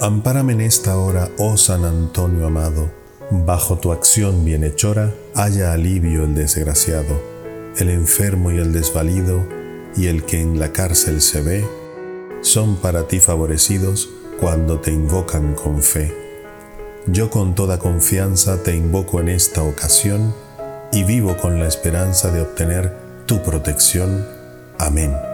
Ampárame en esta hora, oh San Antonio amado, bajo tu acción bienhechora haya alivio el desgraciado, el enfermo y el desvalido, y el que en la cárcel se ve, son para ti favorecidos cuando te invocan con fe. Yo con toda confianza te invoco en esta ocasión y vivo con la esperanza de obtener tu protección. Amén.